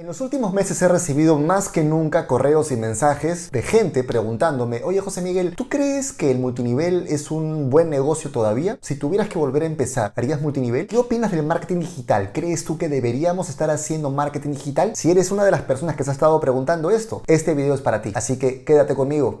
En los últimos meses he recibido más que nunca correos y mensajes de gente preguntándome, oye José Miguel, ¿tú crees que el multinivel es un buen negocio todavía? Si tuvieras que volver a empezar, ¿harías multinivel? ¿Qué opinas del marketing digital? ¿Crees tú que deberíamos estar haciendo marketing digital? Si eres una de las personas que se ha estado preguntando esto, este video es para ti, así que quédate conmigo.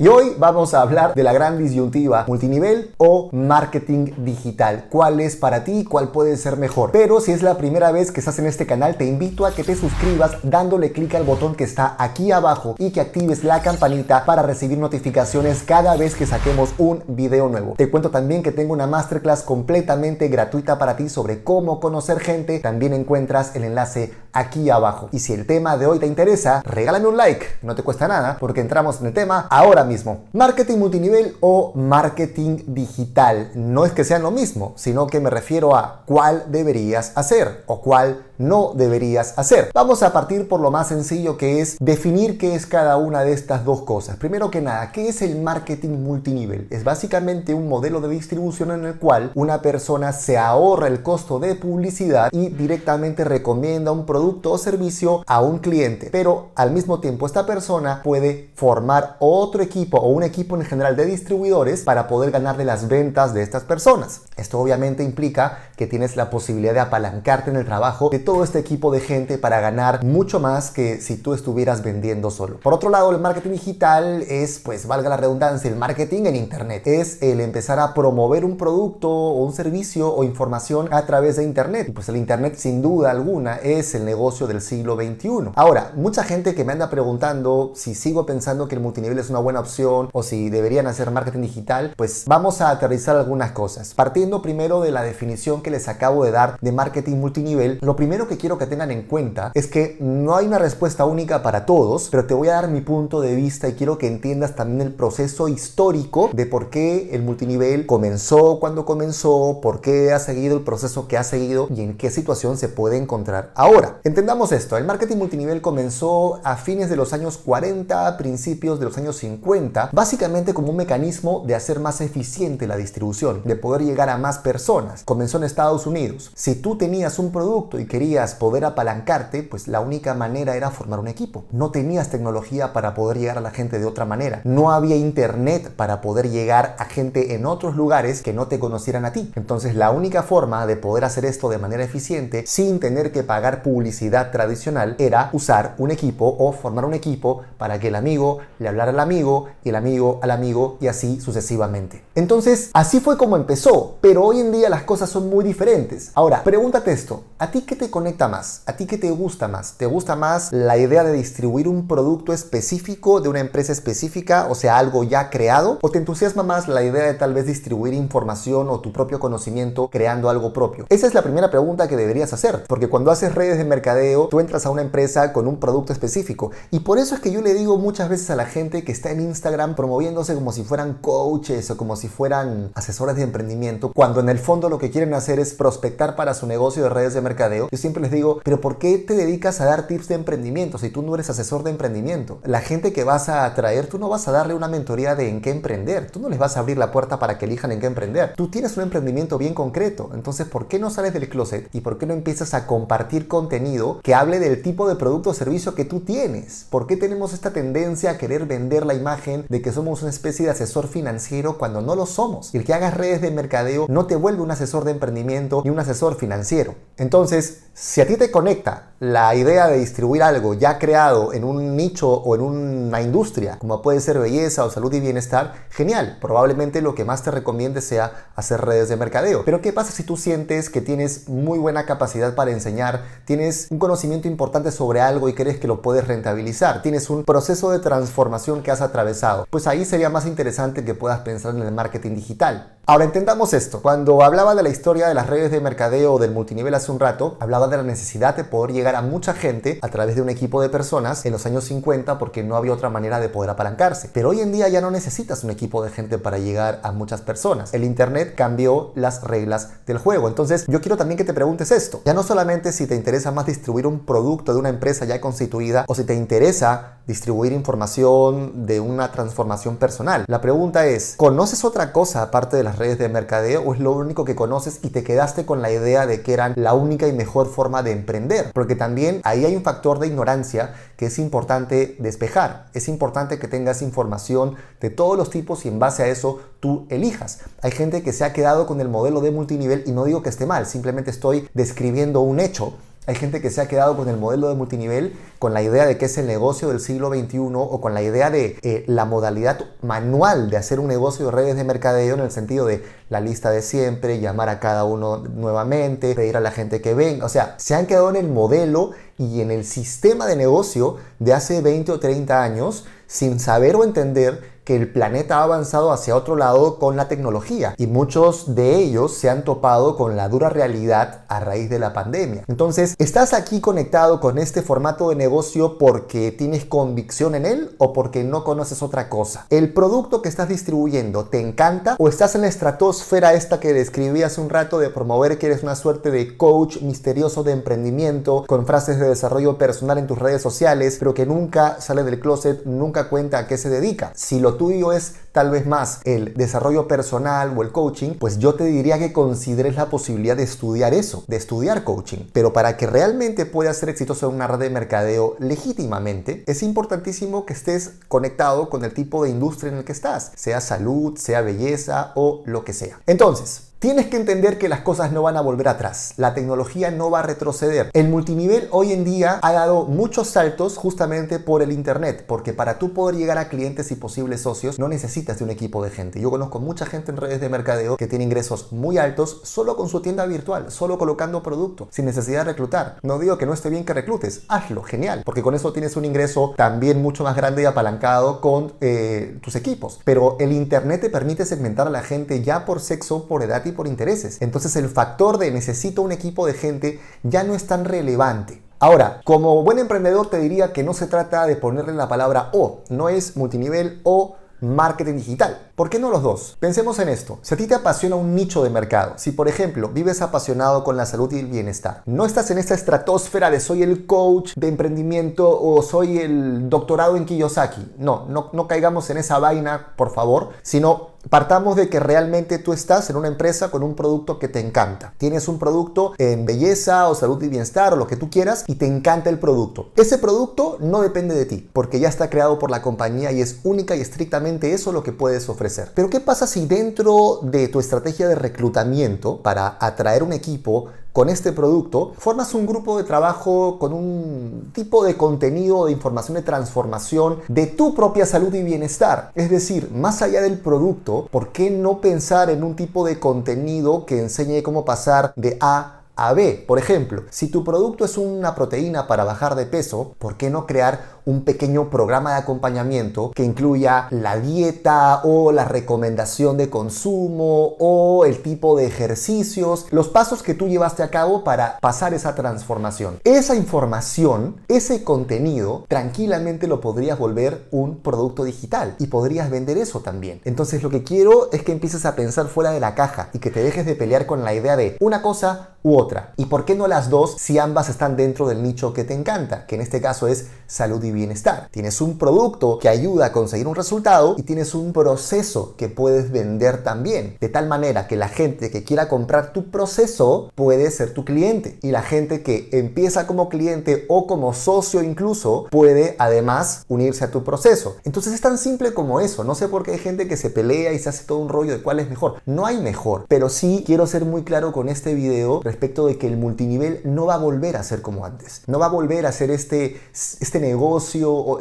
y hoy vamos a hablar de la gran disyuntiva multinivel o marketing digital. ¿Cuál es para ti? ¿Cuál puede ser mejor? Pero si es la primera vez que estás en este canal, te invito a que te suscribas dándole clic al botón que está aquí abajo y que actives la campanita para recibir notificaciones cada vez que saquemos un video nuevo. Te cuento también que tengo una masterclass completamente gratuita para ti sobre cómo conocer gente. También encuentras el enlace aquí abajo. Y si el tema de hoy te interesa, regálame un like, no te cuesta nada porque entramos en el tema ahora mismo. Marketing multinivel o marketing digital. No es que sean lo mismo, sino que me refiero a cuál deberías hacer o cuál no deberías hacer. Vamos a partir por lo más sencillo que es definir qué es cada una de estas dos cosas. Primero que nada, ¿qué es el marketing multinivel? Es básicamente un modelo de distribución en el cual una persona se ahorra el costo de publicidad y directamente recomienda un producto o servicio a un cliente. Pero al mismo tiempo esta persona puede formar otro equipo o un equipo en general de distribuidores para poder ganar de las ventas de estas personas. Esto obviamente implica que tienes la posibilidad de apalancarte en el trabajo de todo este equipo de gente para ganar mucho más que si tú estuvieras vendiendo solo. Por otro lado, el marketing digital es, pues valga la redundancia, el marketing en Internet. Es el empezar a promover un producto o un servicio o información a través de Internet. Y pues el Internet sin duda alguna es el negocio del siglo XXI. Ahora, mucha gente que me anda preguntando si sigo pensando que el multinivel es una buena opción o si deberían hacer marketing digital, pues vamos a aterrizar algunas cosas. Partiendo primero de la definición que les acabo de dar de marketing multinivel, lo primero que quiero que tengan en cuenta es que no hay una respuesta única para todos, pero te voy a dar mi punto de vista y quiero que entiendas también el proceso histórico de por qué el multinivel comenzó cuando comenzó, por qué ha seguido el proceso que ha seguido y en qué situación se puede encontrar ahora. Entendamos esto, el marketing multinivel comenzó a fines de los años 40, principios de los años 50, básicamente como un mecanismo de hacer más eficiente la distribución, de poder llegar a más personas. Comenzó en Estados Unidos. Si tú tenías un producto y querías poder apalancarte, pues la única manera era formar un equipo. No tenías tecnología para poder llegar a la gente de otra manera. No había internet para poder llegar a gente en otros lugares que no te conocieran a ti. Entonces la única forma de poder hacer esto de manera eficiente sin tener que pagar publicidad tradicional era usar un equipo o formar un equipo para que el amigo le hablara al amigo, y el amigo al amigo y así sucesivamente. Entonces, así fue como empezó, pero hoy en día las cosas son muy diferentes. Ahora, pregúntate esto, ¿a ti qué te conecta más? ¿A ti qué te gusta más? ¿Te gusta más la idea de distribuir un producto específico de una empresa específica, o sea, algo ya creado? ¿O te entusiasma más la idea de tal vez distribuir información o tu propio conocimiento creando algo propio? Esa es la primera pregunta que deberías hacer, porque cuando haces redes de mercadeo, tú entras a una empresa con un producto específico. Y por eso es que yo le digo muchas veces a la gente que está en Instagram, promoviéndose como si fueran coaches o como si fueran asesores de emprendimiento, cuando en el fondo lo que quieren hacer es prospectar para su negocio de redes de mercadeo. Yo siempre les digo, pero ¿por qué te dedicas a dar tips de emprendimiento si tú no eres asesor de emprendimiento? La gente que vas a atraer, tú no vas a darle una mentoría de en qué emprender, tú no les vas a abrir la puerta para que elijan en qué emprender. Tú tienes un emprendimiento bien concreto, entonces ¿por qué no sales del closet y por qué no empiezas a compartir contenido que hable del tipo de producto o servicio que tú tienes? ¿Por qué tenemos esta tendencia a querer vender la imagen de que somos una especie de asesor financiero cuando no lo somos. El que hagas redes de mercadeo no te vuelve un asesor de emprendimiento ni un asesor financiero. Entonces, si a ti te conecta la idea de distribuir algo ya creado en un nicho o en una industria, como puede ser belleza o salud y bienestar, genial. Probablemente lo que más te recomiende sea hacer redes de mercadeo. Pero ¿qué pasa si tú sientes que tienes muy buena capacidad para enseñar, tienes un conocimiento importante sobre algo y crees que lo puedes rentabilizar, tienes un proceso de transformación que has atravesado? Pues ahí sería más interesante que puedas pensar en el marketing digital. Ahora entendamos esto. Cuando hablaba de la historia de las redes de mercadeo o del multinivel hace un rato, hablaba de la necesidad de poder llegar a mucha gente a través de un equipo de personas en los años 50 porque no había otra manera de poder apalancarse. Pero hoy en día ya no necesitas un equipo de gente para llegar a muchas personas. El Internet cambió las reglas del juego. Entonces yo quiero también que te preguntes esto. Ya no solamente si te interesa más distribuir un producto de una empresa ya constituida o si te interesa distribuir información de una transformación personal. La pregunta es, ¿conoces otra cosa aparte de redes de mercadeo o es lo único que conoces y te quedaste con la idea de que eran la única y mejor forma de emprender? Porque también ahí hay un factor de ignorancia que es importante despejar. Es importante que tengas información de todos los tipos y en base a eso tú elijas. Hay gente que se ha quedado con el modelo de multinivel y no digo que esté mal, simplemente estoy describiendo un hecho hay gente que se ha quedado con el modelo de multinivel, con la idea de que es el negocio del siglo XXI o con la idea de eh, la modalidad manual de hacer un negocio de redes de mercadeo en el sentido de la lista de siempre, llamar a cada uno nuevamente, pedir a la gente que venga. O sea, se han quedado en el modelo y en el sistema de negocio de hace 20 o 30 años sin saber o entender que el planeta ha avanzado hacia otro lado con la tecnología y muchos de ellos se han topado con la dura realidad a raíz de la pandemia. Entonces, ¿estás aquí conectado con este formato de negocio porque tienes convicción en él o porque no conoces otra cosa? ¿El producto que estás distribuyendo te encanta o estás en la estratosfera esta que describí hace un rato de promover que eres una suerte de coach misterioso de emprendimiento con frases de desarrollo personal en tus redes sociales, pero que nunca sale del closet, nunca cuenta a qué se dedica? Si lo tuyo es tal vez más el desarrollo personal o el coaching, pues yo te diría que consideres la posibilidad de estudiar eso, de estudiar coaching. Pero para que realmente puedas ser exitoso en una red de mercadeo legítimamente, es importantísimo que estés conectado con el tipo de industria en el que estás, sea salud, sea belleza o lo que sea. Entonces, Tienes que entender que las cosas no van a volver atrás, la tecnología no va a retroceder. El multinivel hoy en día ha dado muchos saltos justamente por el Internet, porque para tú poder llegar a clientes y posibles socios no necesitas de un equipo de gente. Yo conozco mucha gente en redes de mercadeo que tiene ingresos muy altos solo con su tienda virtual, solo colocando producto, sin necesidad de reclutar. No digo que no esté bien que reclutes, hazlo, genial, porque con eso tienes un ingreso también mucho más grande y apalancado con eh, tus equipos. Pero el Internet te permite segmentar a la gente ya por sexo, por edad por intereses. Entonces el factor de necesito un equipo de gente ya no es tan relevante. Ahora, como buen emprendedor te diría que no se trata de ponerle la palabra o, no es multinivel o marketing digital. ¿Por qué no los dos? Pensemos en esto. Si a ti te apasiona un nicho de mercado, si por ejemplo vives apasionado con la salud y el bienestar, no estás en esta estratosfera de soy el coach de emprendimiento o soy el doctorado en Kiyosaki. No, no, no caigamos en esa vaina, por favor, sino Partamos de que realmente tú estás en una empresa con un producto que te encanta. Tienes un producto en belleza o salud y bienestar o lo que tú quieras y te encanta el producto. Ese producto no depende de ti porque ya está creado por la compañía y es única y estrictamente eso lo que puedes ofrecer. Pero ¿qué pasa si dentro de tu estrategia de reclutamiento para atraer un equipo con este producto, formas un grupo de trabajo con un tipo de contenido de información de transformación de tu propia salud y bienestar. Es decir, más allá del producto, ¿por qué no pensar en un tipo de contenido que enseñe cómo pasar de A a B. Por ejemplo, si tu producto es una proteína para bajar de peso, ¿por qué no crear un pequeño programa de acompañamiento que incluya la dieta o la recomendación de consumo o el tipo de ejercicios, los pasos que tú llevaste a cabo para pasar esa transformación? Esa información, ese contenido, tranquilamente lo podrías volver un producto digital y podrías vender eso también. Entonces lo que quiero es que empieces a pensar fuera de la caja y que te dejes de pelear con la idea de una cosa u otra. ¿Y por qué no las dos si ambas están dentro del nicho que te encanta? Que en este caso es salud y bienestar. Tienes un producto que ayuda a conseguir un resultado y tienes un proceso que puedes vender también. De tal manera que la gente que quiera comprar tu proceso puede ser tu cliente. Y la gente que empieza como cliente o como socio incluso puede además unirse a tu proceso. Entonces es tan simple como eso. No sé por qué hay gente que se pelea y se hace todo un rollo de cuál es mejor. No hay mejor. Pero sí quiero ser muy claro con este video respecto de que el multinivel no va a volver a ser como antes. No va a volver a ser este, este negocio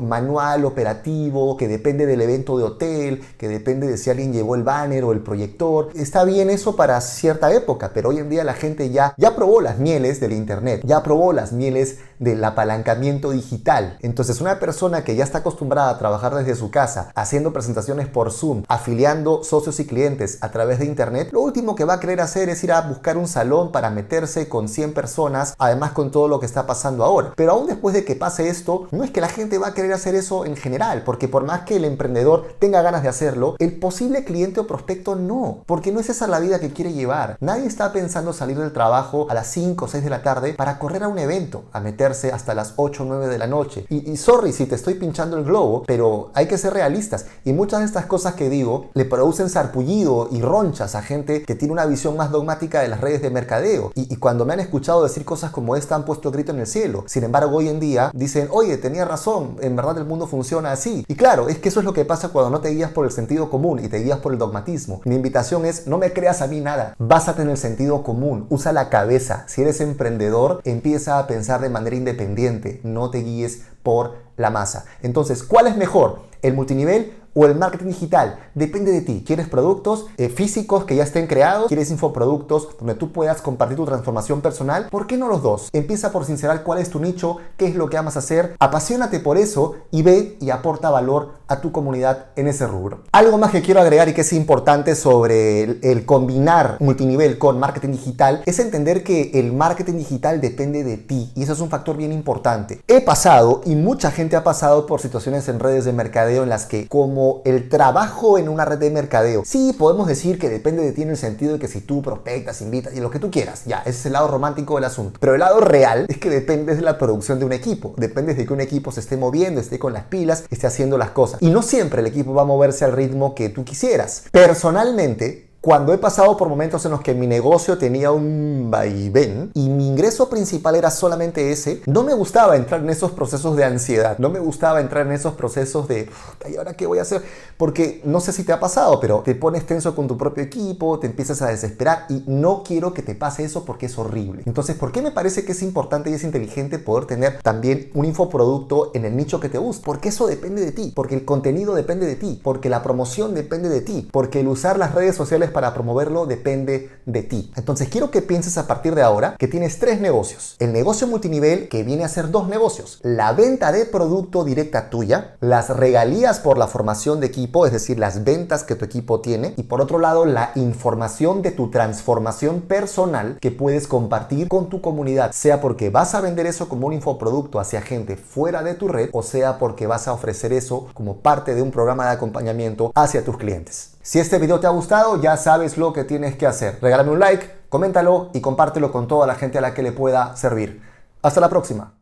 manual, operativo, que depende del evento de hotel, que depende de si alguien llevó el banner o el proyector. Está bien eso para cierta época, pero hoy en día la gente ya, ya probó las mieles del Internet, ya probó las mieles del apalancamiento digital. Entonces una persona que ya está acostumbrada a trabajar desde su casa, haciendo presentaciones por Zoom, afiliando socios y clientes a través de Internet, lo último que va a querer hacer es ir a buscar un salón para meterse con 100 personas, además con todo lo que está pasando ahora. Pero aún después de que pase esto, no es que la gente va a querer hacer eso en general, porque por más que el emprendedor tenga ganas de hacerlo, el posible cliente o prospecto no, porque no es esa la vida que quiere llevar. Nadie está pensando salir del trabajo a las 5 o 6 de la tarde para correr a un evento, a meterse hasta las 8 o 9 de la noche. Y, y sorry si te estoy pinchando el globo, pero hay que ser realistas. Y muchas de estas cosas que digo le producen sarpullido y ronchas a gente que tiene una visión más dogmática de las redes de mercadeo. Y, y cuando me han escuchado decir cosas como esta han puesto grito en el cielo. Sin embargo, hoy en día dicen, oye, tenía razón, en verdad el mundo funciona así. Y claro, es que eso es lo que pasa cuando no te guías por el sentido común y te guías por el dogmatismo. Mi invitación es, no me creas a mí nada, básate en el sentido común, usa la cabeza. Si eres emprendedor, empieza a pensar de manera independiente, no te guíes por la masa. Entonces, ¿cuál es mejor? ¿El multinivel o el marketing digital. Depende de ti. ¿Quieres productos eh, físicos que ya estén creados? ¿Quieres infoproductos donde tú puedas compartir tu transformación personal? ¿Por qué no los dos? Empieza por sincerar cuál es tu nicho, qué es lo que amas hacer, apasionate por eso y ve y aporta valor a tu comunidad en ese rubro. Algo más que quiero agregar y que es importante sobre el, el combinar multinivel con marketing digital es entender que el marketing digital depende de ti y eso es un factor bien importante. He pasado y mucha gente ha pasado por situaciones en redes de mercadeo en las que como el trabajo en una red de mercadeo. Sí, podemos decir que depende de ti en el sentido de que si tú prospectas, invitas y lo que tú quieras, ya, ese es el lado romántico del asunto. Pero el lado real es que depende de la producción de un equipo, depende de que un equipo se esté moviendo, esté con las pilas, esté haciendo las cosas. Y no siempre el equipo va a moverse al ritmo que tú quisieras. Personalmente, cuando he pasado por momentos en los que mi negocio tenía un vaivén y mi ingreso principal era solamente ese, no me gustaba entrar en esos procesos de ansiedad, no me gustaba entrar en esos procesos de, ¿y ahora qué voy a hacer? Porque no sé si te ha pasado, pero te pones tenso con tu propio equipo, te empiezas a desesperar y no quiero que te pase eso porque es horrible. Entonces, ¿por qué me parece que es importante y es inteligente poder tener también un infoproducto en el nicho que te gusta? Porque eso depende de ti, porque el contenido depende de ti, porque la promoción depende de ti, porque el usar las redes sociales para promoverlo depende de ti. Entonces quiero que pienses a partir de ahora que tienes tres negocios. El negocio multinivel que viene a ser dos negocios. La venta de producto directa tuya, las regalías por la formación de equipo, es decir, las ventas que tu equipo tiene. Y por otro lado, la información de tu transformación personal que puedes compartir con tu comunidad. Sea porque vas a vender eso como un infoproducto hacia gente fuera de tu red o sea porque vas a ofrecer eso como parte de un programa de acompañamiento hacia tus clientes. Si este video te ha gustado, ya sabes lo que tienes que hacer. Regálame un like, coméntalo y compártelo con toda la gente a la que le pueda servir. Hasta la próxima.